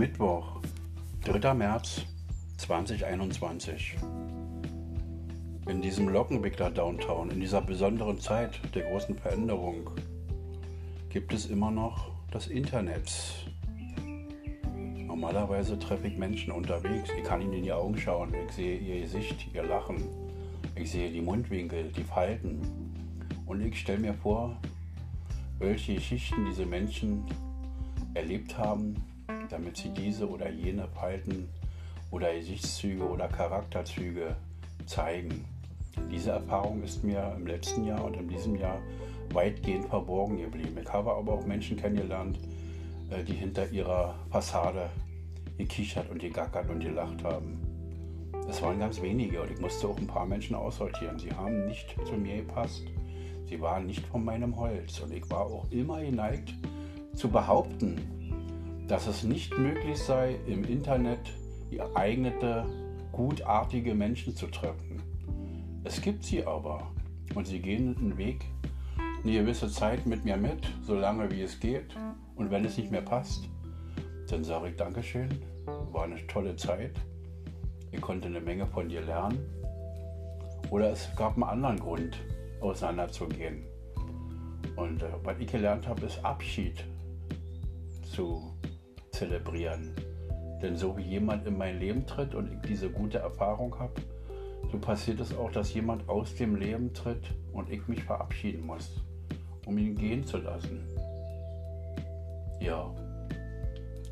Mittwoch, 3. März 2021. In diesem Lockenwickler Downtown, in dieser besonderen Zeit der großen Veränderung, gibt es immer noch das Internet. Normalerweise treffe ich Menschen unterwegs. Ich kann ihnen in die Augen schauen. Ich sehe ihr Gesicht, ihr Lachen. Ich sehe die Mundwinkel, die Falten. Und ich stelle mir vor, welche Geschichten diese Menschen erlebt haben, damit sie diese oder jene Falten oder Gesichtszüge oder Charakterzüge zeigen. Diese Erfahrung ist mir im letzten Jahr und in diesem Jahr weitgehend verborgen geblieben. Ich habe aber auch Menschen kennengelernt, äh, die hinter ihrer Fassade gekichert und gegackert und gelacht haben. Es waren ganz wenige und ich musste auch ein paar Menschen aussortieren. Sie haben nicht zu mir gepasst. Sie waren nicht von meinem Holz und ich war auch immer geneigt zu behaupten, dass es nicht möglich sei, im Internet geeignete, gutartige Menschen zu treffen. Es gibt sie aber und sie gehen einen Weg eine gewisse Zeit mit mir mit, solange wie es geht. Und wenn es nicht mehr passt, dann sage ich Dankeschön, war eine tolle Zeit. Ich konnte eine Menge von dir lernen. Oder es gab einen anderen Grund, auseinanderzugehen. Und äh, was ich gelernt habe, ist Abschied zu zelebrieren. Denn so wie jemand in mein Leben tritt und ich diese gute Erfahrung habe, so passiert es auch, dass jemand aus dem Leben tritt und ich mich verabschieden muss, um ihn gehen zu lassen. Ja.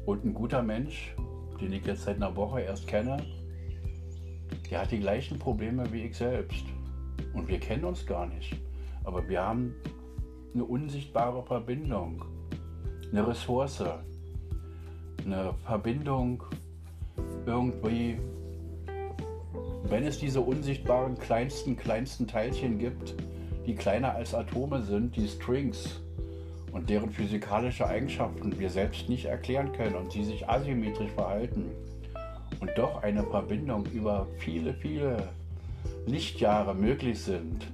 Und ein guter Mensch, den ich jetzt seit einer Woche erst kenne, der hat die gleichen Probleme wie ich selbst. Und wir kennen uns gar nicht. Aber wir haben eine unsichtbare Verbindung, eine Ressource, eine Verbindung irgendwie, wenn es diese unsichtbaren kleinsten, kleinsten Teilchen gibt, die kleiner als Atome sind, die Strings und deren physikalische Eigenschaften wir selbst nicht erklären können und sie sich asymmetrisch verhalten und doch eine Verbindung über viele, viele Lichtjahre möglich sind,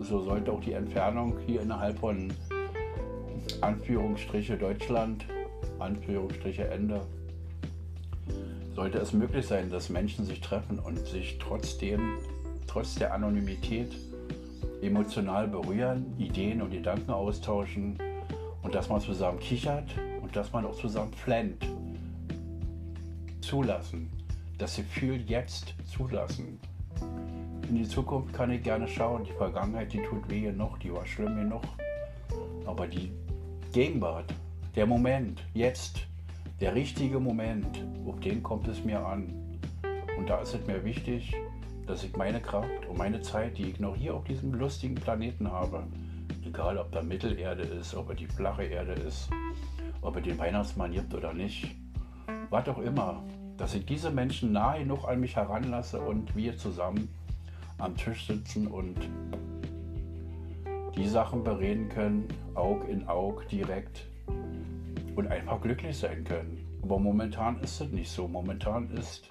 so sollte auch die Entfernung hier innerhalb von Anführungsstriche Deutschland Anführungsstriche Ende, sollte es möglich sein, dass Menschen sich treffen und sich trotzdem, trotz der Anonymität, emotional berühren, Ideen und Gedanken austauschen und dass man zusammen kichert und dass man auch zusammen flennt. Zulassen. Das Gefühl jetzt zulassen. In die Zukunft kann ich gerne schauen. Die Vergangenheit, die tut weh genug, die war schlimm genug. Aber die Gegenwart, der Moment, jetzt, der richtige Moment, auf den kommt es mir an. Und da ist es mir wichtig, dass ich meine Kraft und meine Zeit, die ich noch hier auf diesem lustigen Planeten habe, egal ob da Mittelerde ist, ob er die flache Erde ist, ob er den Weihnachtsmann gibt oder nicht, was auch immer, dass ich diese Menschen nahe genug an mich heranlasse und wir zusammen am Tisch sitzen und die Sachen bereden können, Aug in Aug direkt und einfach glücklich sein können. Aber momentan ist es nicht so. Momentan ist,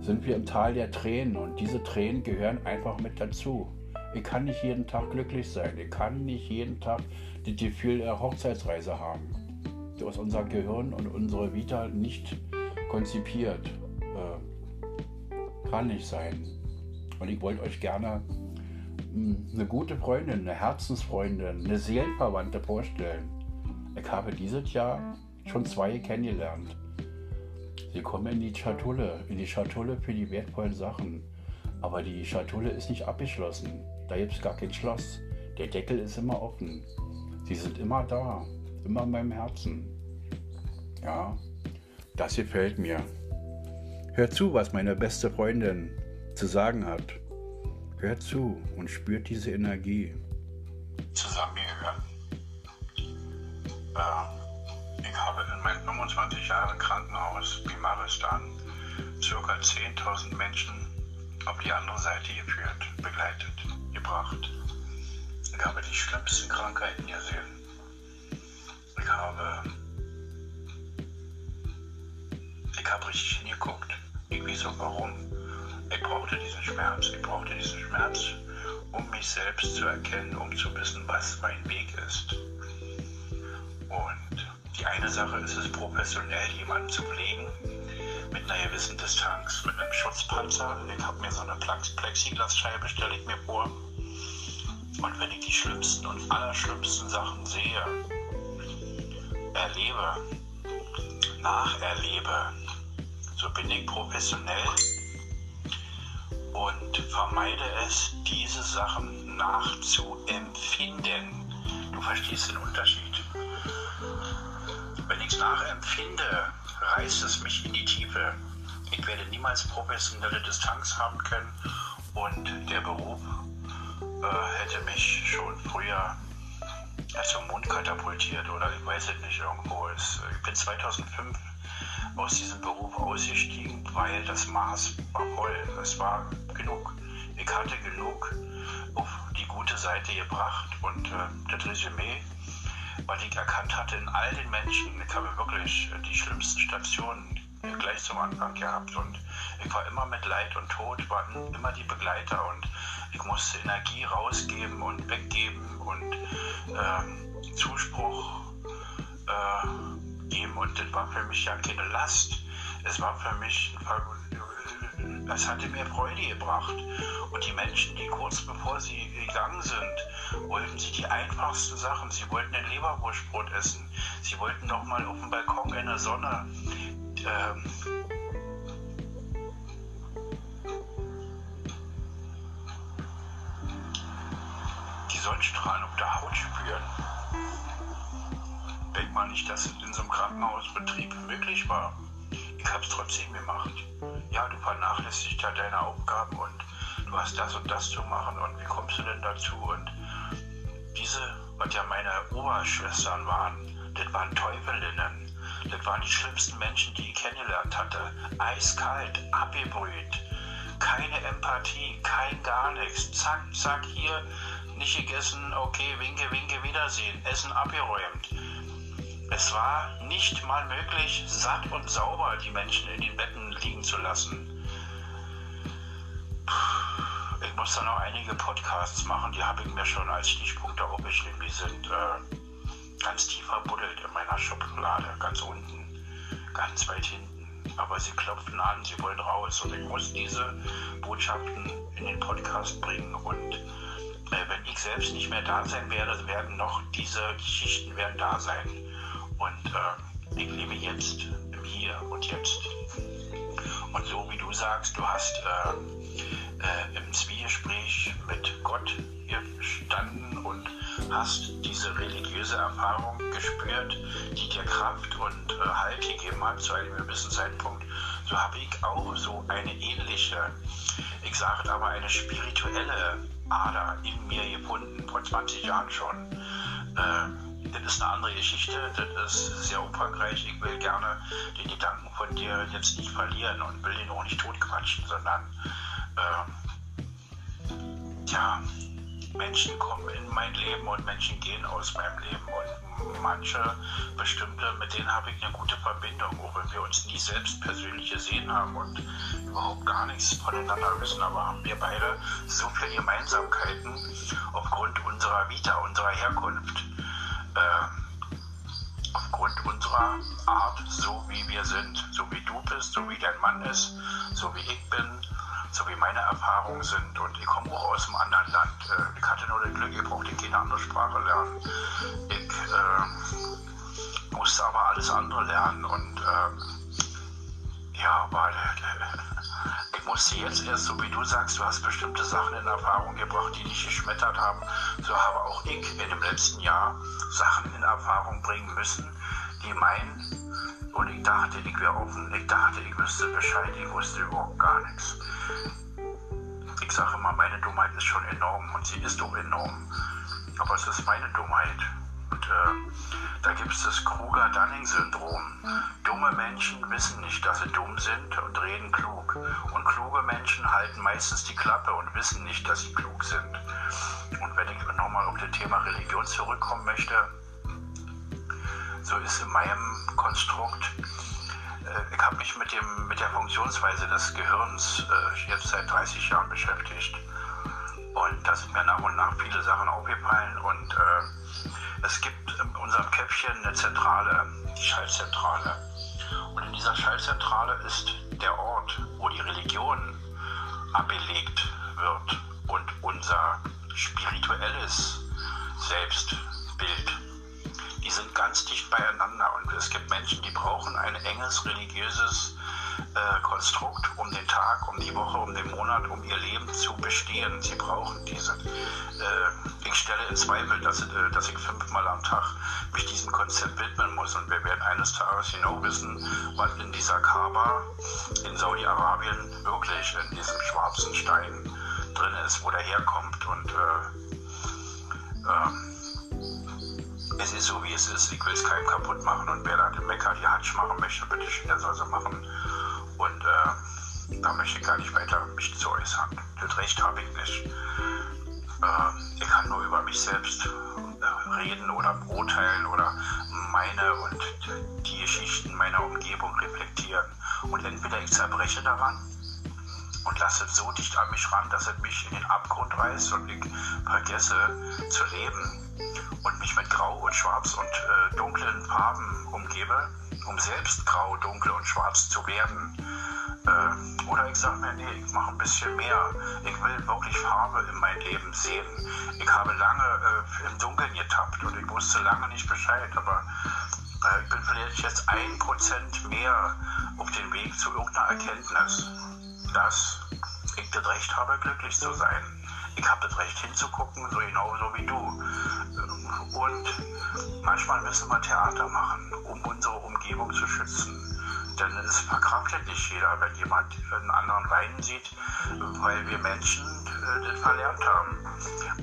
sind wir im Tal der Tränen und diese Tränen gehören einfach mit dazu. Ich kann nicht jeden Tag glücklich sein. Ich kann nicht jeden Tag das Gefühl der Hochzeitsreise haben. So ist unser Gehirn und unsere Vita nicht konzipiert. Äh, kann nicht sein. Und ich wollte euch gerne hm, eine gute Freundin, eine Herzensfreundin, eine Seelenverwandte vorstellen. Ich habe dieses Jahr schon zwei kennengelernt. Sie kommen in die Schatulle, in die Schatulle für die wertvollen Sachen. Aber die Schatulle ist nicht abgeschlossen. Da gibt es gar kein Schloss. Der Deckel ist immer offen. Sie sind immer da, immer in meinem Herzen. Ja, das gefällt mir. Hört zu, was meine beste Freundin zu sagen hat. Hört zu und spürt diese Energie. Zusammengehören. 25 Jahren Krankenhaus Bimaristan ca. 10.000 Menschen auf die andere Seite geführt, begleitet, gebracht. Ich habe die schlimmsten Krankheiten gesehen. Ich habe, ich habe richtig hingeguckt. Weiß auch warum. Ich brauchte diesen Schmerz. Ich brauchte diesen Schmerz, um mich selbst zu erkennen, um zu wissen, was mein Weg ist. Die eine Sache ist es, professionell jemanden zu pflegen, mit einer gewissen Distanz, mit einem Schutzpanzer. Ich habe mir so eine Plexiglasscheibe, stelle ich mir vor. Und wenn ich die schlimmsten und allerschlimmsten Sachen sehe, erlebe, nacherlebe, so bin ich professionell und vermeide es, diese Sachen nachzuempfinden. Du verstehst den Unterschied. Wenn ich es nachempfinde, reißt es mich in die Tiefe. Ich werde niemals professionelle Distanz haben können und der Beruf äh, hätte mich schon früher zum Mond katapultiert oder ich weiß es nicht irgendwo. Ich bin 2005 aus diesem Beruf ausgestiegen, weil das Maß war voll. Es war genug. Ich hatte genug auf die gute Seite gebracht und äh, das Resümee weil ich erkannt hatte in all den Menschen, ich habe wirklich die schlimmsten Stationen gleich zum Anfang gehabt und ich war immer mit Leid und Tod, waren immer die Begleiter und ich musste Energie rausgeben und weggeben und äh, Zuspruch äh, geben und das war für mich ja keine Last. Es war für mich ein das hatte mir Freude gebracht. Und die Menschen, die kurz bevor sie gegangen sind, wollten sie die einfachsten Sachen. Sie wollten ein Leberwurstbrot essen. Sie wollten noch mal auf dem Balkon in der Sonne ähm, die Sonnenstrahlen auf der Haut spüren. Denk mal nicht, dass es in so einem Krankenhausbetrieb möglich war. Ich habe es trotzdem gemacht ja, du vernachlässigst ja deine Aufgaben und du hast das und das zu machen und wie kommst du denn dazu? Und diese, was ja meine Oberschwestern waren, das waren Teufelinnen. Das waren die schlimmsten Menschen, die ich kennengelernt hatte. Eiskalt, abgebrüht, keine Empathie, kein gar nichts. Zack, zack, hier, nicht gegessen, okay, winke, winke, Wiedersehen, Essen abgeräumt. Es war nicht mal möglich, satt und sauber die Menschen in den Betten liegen zu lassen. Ich muss da noch einige Podcasts machen, die habe ich mir schon als Stichpunkte aufgeschrieben. Die sind äh, ganz tief verbuddelt in meiner Schublade, ganz unten, ganz weit hinten. Aber sie klopfen an, sie wollen raus und ich muss diese Botschaften in den Podcast bringen und äh, wenn ich selbst nicht mehr da sein werde, werden noch diese Geschichten werden da sein. Und äh, ich lebe jetzt, im Hier und Jetzt. Und so wie du sagst, du hast äh, äh, im Zwiegespräch mit Gott gestanden und hast diese religiöse Erfahrung gespürt, die dir Kraft und äh, Halt gegeben hat zu einem gewissen Zeitpunkt. So habe ich auch so eine ähnliche, ich sage aber eine spirituelle Ader in mir gefunden, vor 20 Jahren schon. Äh, das ist eine andere Geschichte, das ist sehr umfangreich. Ich will gerne den Gedanken von dir jetzt nicht verlieren und will ihn auch nicht totquatschen, sondern äh, ja, Menschen kommen in mein Leben und Menschen gehen aus meinem Leben und manche bestimmte, mit denen habe ich eine gute Verbindung, auch wenn wir uns nie selbst persönlich gesehen haben und überhaupt gar nichts voneinander wissen, aber haben wir beide so viele Gemeinsamkeiten aufgrund unserer Vita, unserer Herkunft äh, aufgrund unserer Art, so wie wir sind, so wie du bist, so wie dein Mann ist, so wie ich bin, so wie meine Erfahrungen sind. Und ich komme auch aus einem anderen Land. Äh, ich hatte nur das Glück, ich brauchte keine andere Sprache lernen. Ich äh, musste aber alles andere lernen und äh, ja, aber ich musste jetzt erst, so wie du sagst, du hast bestimmte Sachen in Erfahrung gebracht, die dich geschmettert haben. So habe auch ich in dem letzten Jahr Sachen in Erfahrung bringen müssen, die meinen, und ich dachte, ich wäre offen, ich dachte, ich wüsste Bescheid, ich wusste überhaupt gar nichts. Ich sage immer, meine Dummheit ist schon enorm und sie ist auch enorm. Aber es ist meine Dummheit. Und äh, da gibt es das Kruger-Dunning-Syndrom. Dumme Menschen wissen nicht, dass sie dumm sind und reden klug. Und kluge Menschen halten meistens die Klappe und wissen nicht, dass sie klug sind. Und wenn ich nochmal auf das Thema Religion zurückkommen möchte, so ist in meinem Konstrukt, äh, ich habe mich mit, dem, mit der Funktionsweise des Gehirns äh, jetzt seit 30 Jahren beschäftigt. Und da sind mir nach und nach viele Sachen aufgefallen und äh, es gibt in unserem Köpfchen eine Zentrale, Schaltzentrale. Dieser Schaltzentrale ist der Ort, wo die Religion abgelegt wird und unser spirituelles Selbstbild. Die sind ganz dicht beieinander und es gibt Menschen, die brauchen ein enges religiöses äh, Konstrukt, um den Tag, um die Woche, um den Monat, um ihr Leben zu bestehen. Sie brauchen diese. Äh, ich stelle in Zweifel, dass, äh, dass ich fünfmal am Tag mich diesem Konzept widmen muss. Und wir werden eines Tages genau wissen, was in dieser Kaaba in Saudi-Arabien wirklich in diesem schwarzen Stein drin ist, wo der herkommt. Und äh, ähm, es ist so, wie es ist. Ich will es keinem kaputt machen. Und wer da den Mecker die Hatsch machen möchte, bitte schön, der soll sie machen. Und äh, da möchte ich gar nicht weiter mich zu äußern. Das Recht habe ich nicht. Äh, ich kann nur über mich selbst äh, reden oder beurteilen oder meine und die Geschichten meiner Umgebung reflektieren. Und entweder ich zerbreche daran und lasse es so dicht an mich ran, dass es mich in den Abgrund reißt und ich vergesse zu leben und mich mit Grau und Schwarz und äh, dunklen Farben umgebe, um selbst grau, dunkel und schwarz zu werden. Äh, oder ich sage mir, nee, ich mache ein bisschen mehr. Ich will wirklich Farbe in mein Leben sehen. Ich habe lange äh, im Dunkeln getappt und ich wusste lange nicht Bescheid, aber äh, ich bin vielleicht jetzt ein Prozent mehr auf dem Weg zu irgendeiner Erkenntnis, dass ich das Recht habe, glücklich zu sein. Ich habe das Recht hinzugucken, so genauso wie du. Und manchmal müssen wir Theater machen, um unsere Umgebung zu schützen. Denn es verkraftet nicht jeder, wenn jemand einen anderen weinen sieht, weil wir Menschen äh, das verlernt haben,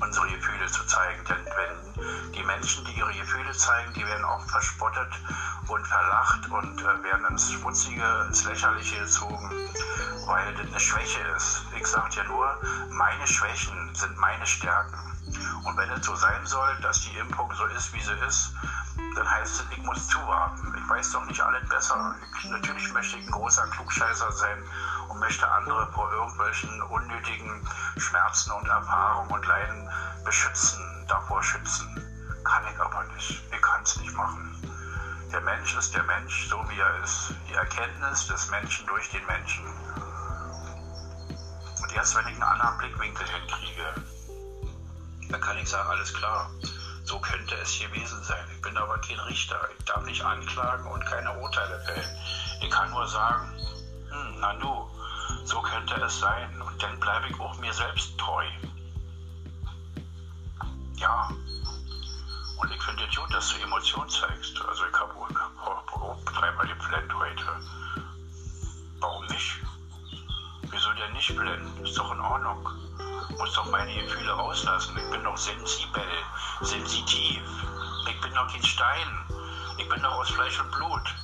unsere Gefühle zu zeigen. Denn wenn die Menschen, die ihre Gefühle zeigen, die werden auch verspottet und verlacht und äh, werden ins Schmutzige, ins Lächerliche gezogen, weil das eine Schwäche ist. Ich sage ja nur, meine Schwächen sind meine Stärken. Und wenn es so sein soll, dass die Impfung so ist, wie sie ist, dann heißt es, ich muss zuwarten. Ich weiß doch nicht alles besser. Ich, natürlich möchte ich ein großer Klugscheißer sein und möchte andere vor irgendwelchen unnötigen Schmerzen und Erfahrungen und Leiden beschützen, davor schützen. Kann ich aber nicht. Ich kann es nicht machen. Der Mensch ist der Mensch, so wie er ist. Die Erkenntnis des Menschen durch den Menschen. Und erst wenn ich einen anderen Blickwinkel hinkriege, dann kann ich sagen, alles klar, so könnte es gewesen sein. Ich bin aber kein Richter. Ich darf nicht anklagen und keine Urteile fällen. Ich kann nur sagen, hm, na du, so könnte es sein. Und dann bleibe ich auch mir selbst treu. Ja. Und ich finde es gut, dass du Emotionen zeigst. Also ich habe auch dreimal geplant heute. Warum nicht? Wieso denn nicht blenden? Ist doch in Ordnung. Muss doch meine Gefühle rauslassen. Ich bin doch sensibel, sensitiv. Ich bin doch kein Stein. Ich bin doch aus Fleisch und Blut.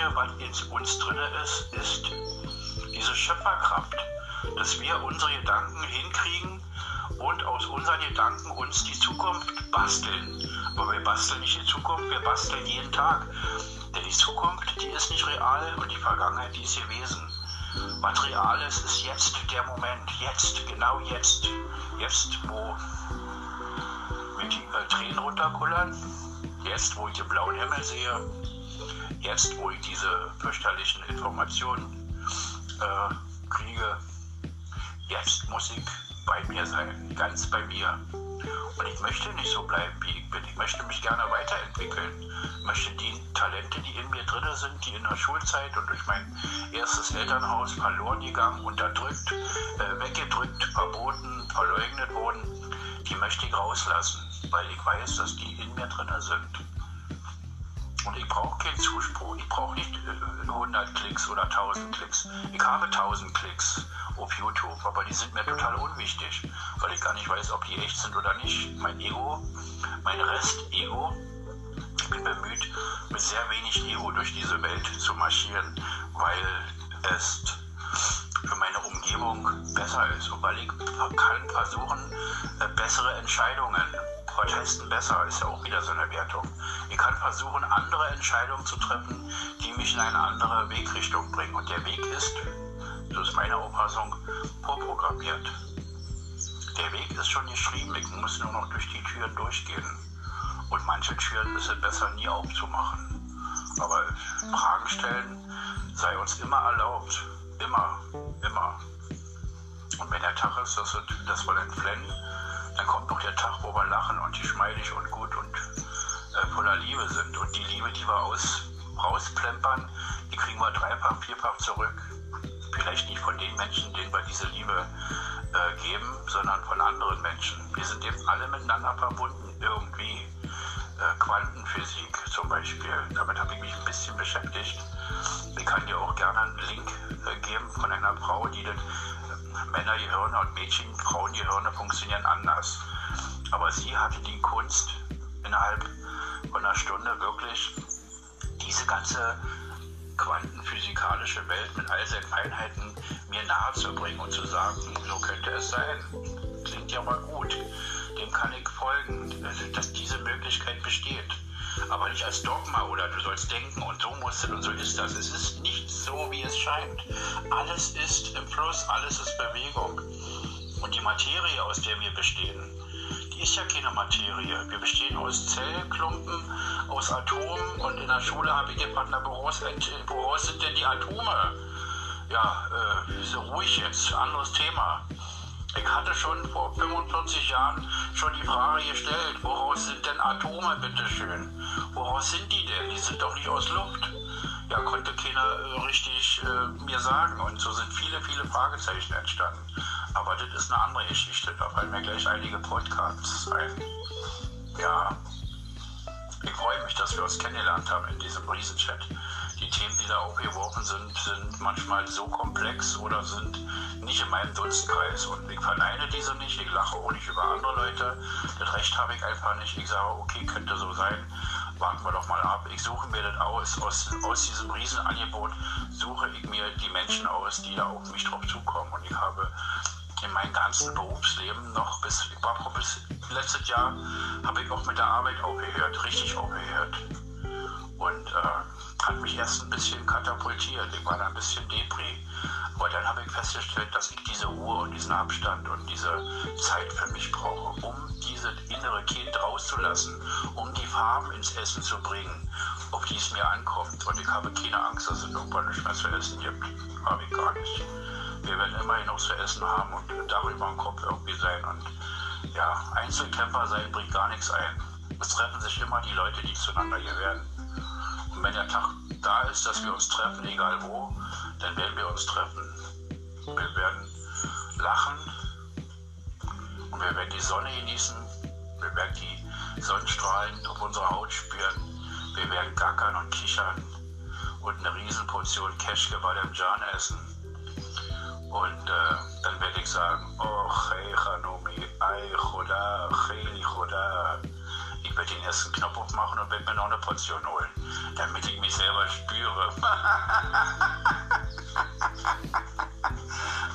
Göttliche, was in uns drin ist, ist diese Schöpferkraft, dass wir unsere Gedanken hinkriegen und aus unseren Gedanken uns die Zukunft basteln. Aber wir basteln nicht die Zukunft, wir basteln jeden Tag. Denn die Zukunft, die ist nicht real und die Vergangenheit, die ist gewesen. Materiales ist jetzt der Moment, jetzt, genau jetzt. Jetzt, wo mir die Tränen runterkullern, jetzt, wo ich den blauen Himmel sehe, jetzt, wo ich diese fürchterlichen Informationen äh, kriege, jetzt muss ich bei mir sein, ganz bei mir. Und ich möchte nicht so bleiben, wie ich bin. Ich möchte mich gerne weiterentwickeln. Ich möchte die Talente, die in mir drin sind, die in der Schulzeit und durch mein erstes Elternhaus verloren gegangen, unterdrückt, äh, weggedrückt, verboten, verleugnet wurden, die möchte ich rauslassen, weil ich weiß, dass die in mir drin sind. Und ich brauche keinen Zuspruch. Ich brauche nicht 100 äh, Klicks oder 1000 Klicks. Ich habe 1000 Klicks auf YouTube, aber die sind mir total unwichtig, weil ich gar nicht weiß, ob die echt sind oder nicht. Mein Ego, mein Rest-Ego, ich bin bemüht, mit sehr wenig Ego durch diese Welt zu marschieren, weil es für meine Umgebung besser ist und weil ich kann versuchen, äh, bessere Entscheidungen was heißt denn besser? Ist ja auch wieder so eine Wertung. Ich kann versuchen, andere Entscheidungen zu treffen, die mich in eine andere Wegrichtung bringen. Und der Weg ist, so ist meine Auffassung, vorprogrammiert. Der Weg ist schon geschrieben, ich muss nur noch durch die Türen durchgehen. Und manche Türen ist es besser nie aufzumachen. Aber Fragen stellen sei uns immer erlaubt. Immer, immer. Tag ist, dass wir, dass wir entflennen, dann kommt noch der Tag, wo wir lachen und die schmeidig und gut und äh, voller Liebe sind. Und die Liebe, die wir aus, rausplempern, die kriegen wir dreifach, vierfach zurück. Vielleicht nicht von den Menschen, denen wir diese Liebe äh, geben, sondern von anderen Menschen. Wir sind eben alle miteinander verbunden, irgendwie. Äh, Quantenphysik zum Beispiel, damit habe ich mich ein bisschen beschäftigt. Ich kann dir auch gerne einen Link äh, geben von einer Frau, die das Männergehirne und Mädchen, Frauengehirne funktionieren anders. Aber sie hatte die Kunst, innerhalb von einer Stunde wirklich diese ganze quantenphysikalische Welt mit all seinen Einheiten mir nahe zu bringen und zu sagen, so könnte es sein. Klingt ja mal gut. Dem kann ich folgen, dass diese Möglichkeit besteht. Aber nicht als Dogma oder du sollst denken und so musst du und so ist das. Es ist nicht so, wie es scheint. Alles ist im Fluss, alles ist Bewegung. Und die Materie, aus der wir bestehen, die ist ja keine Materie. Wir bestehen aus Zellklumpen, aus Atomen und in der Schule habe ich gefragt, na, woraus, woraus sind denn die Atome? Ja, äh, so ruhig jetzt, anderes Thema. Ich hatte schon vor 45 Jahren schon die Frage gestellt, woraus sind denn Atome, bitteschön? Woraus sind die denn? Die sind doch nicht aus Luft. Ja, konnte keiner äh, richtig äh, mir sagen. Und so sind viele, viele Fragezeichen entstanden. Aber das ist eine andere Geschichte. Da fallen mir gleich einige Podcasts ein. Ja, ich freue mich, dass wir uns kennengelernt haben in diesem Riesenchat die Themen, die da aufgeworfen sind, sind manchmal so komplex oder sind nicht in meinem Dunstkreis. Und ich verneine diese nicht, ich lache auch nicht über andere Leute. Das Recht habe ich einfach nicht. Ich sage, okay, könnte so sein. Warten wir doch mal ab. Ich suche mir das aus. Aus, aus diesem Riesenangebot suche ich mir die Menschen aus, die da auf mich drauf zukommen. Und ich habe in meinem ganzen Berufsleben noch bis, ich war bis letztes Jahr, habe ich auch mit der Arbeit aufgehört, richtig aufgehört. Und äh, hat mich erst ein bisschen katapultiert. Ich war da ein bisschen depri. Aber dann habe ich festgestellt, dass ich diese Ruhe und diesen Abstand und diese Zeit für mich brauche, um dieses innere Kind rauszulassen, um die Farben ins Essen zu bringen, auf die es mir ankommt. Und ich habe keine Angst, dass es irgendwann nicht mehr zu essen gibt. Habe ich gar nicht. Wir werden immerhin noch zu essen haben und darüber im Kopf irgendwie sein. Und ja, Einzelkämpfer sein bringt gar nichts ein. Es treffen sich immer die Leute, die zueinander gehören. Und wenn der Tag da ist, dass wir uns treffen, egal wo, dann werden wir uns treffen. Wir werden lachen und wir werden die Sonne genießen. Wir werden die Sonnenstrahlen auf unserer Haut spüren. Wir werden gackern und kichern und eine Riesenportion Keschke bei dem Jan essen. Und äh, dann werde ich sagen, oh, hey, Hanomi, ay, Choda, Cheli, Choda. Ersten Knopf aufmachen und werde mir noch eine Portion holen, damit ich mich selber spüre.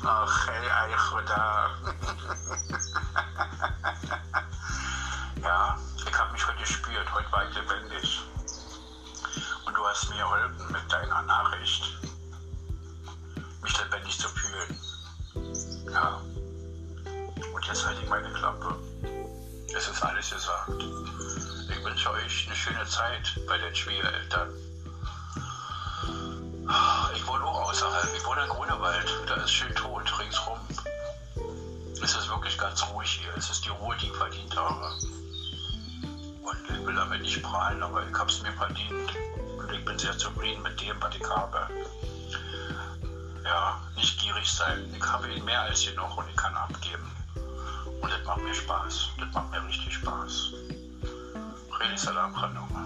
Ach, hey, Eichoda. Euch eine schöne Zeit bei den Schwiegereltern. Ich wohne auch außerhalb. Ich wohne in Grunewald. Da ist schön tot ringsrum. Es ist wirklich ganz ruhig hier. Es ist die Ruhe, die ich verdient habe. Und ich will damit nicht prahlen, aber ich habe es mir verdient. Und ich bin sehr zufrieden mit dem, was ich habe. Ja, nicht gierig sein. Ich habe ihn mehr als genug und ich kann abgeben. Und das macht mir Spaß. Das macht mir richtig Spaß. Dari salam kehidupan.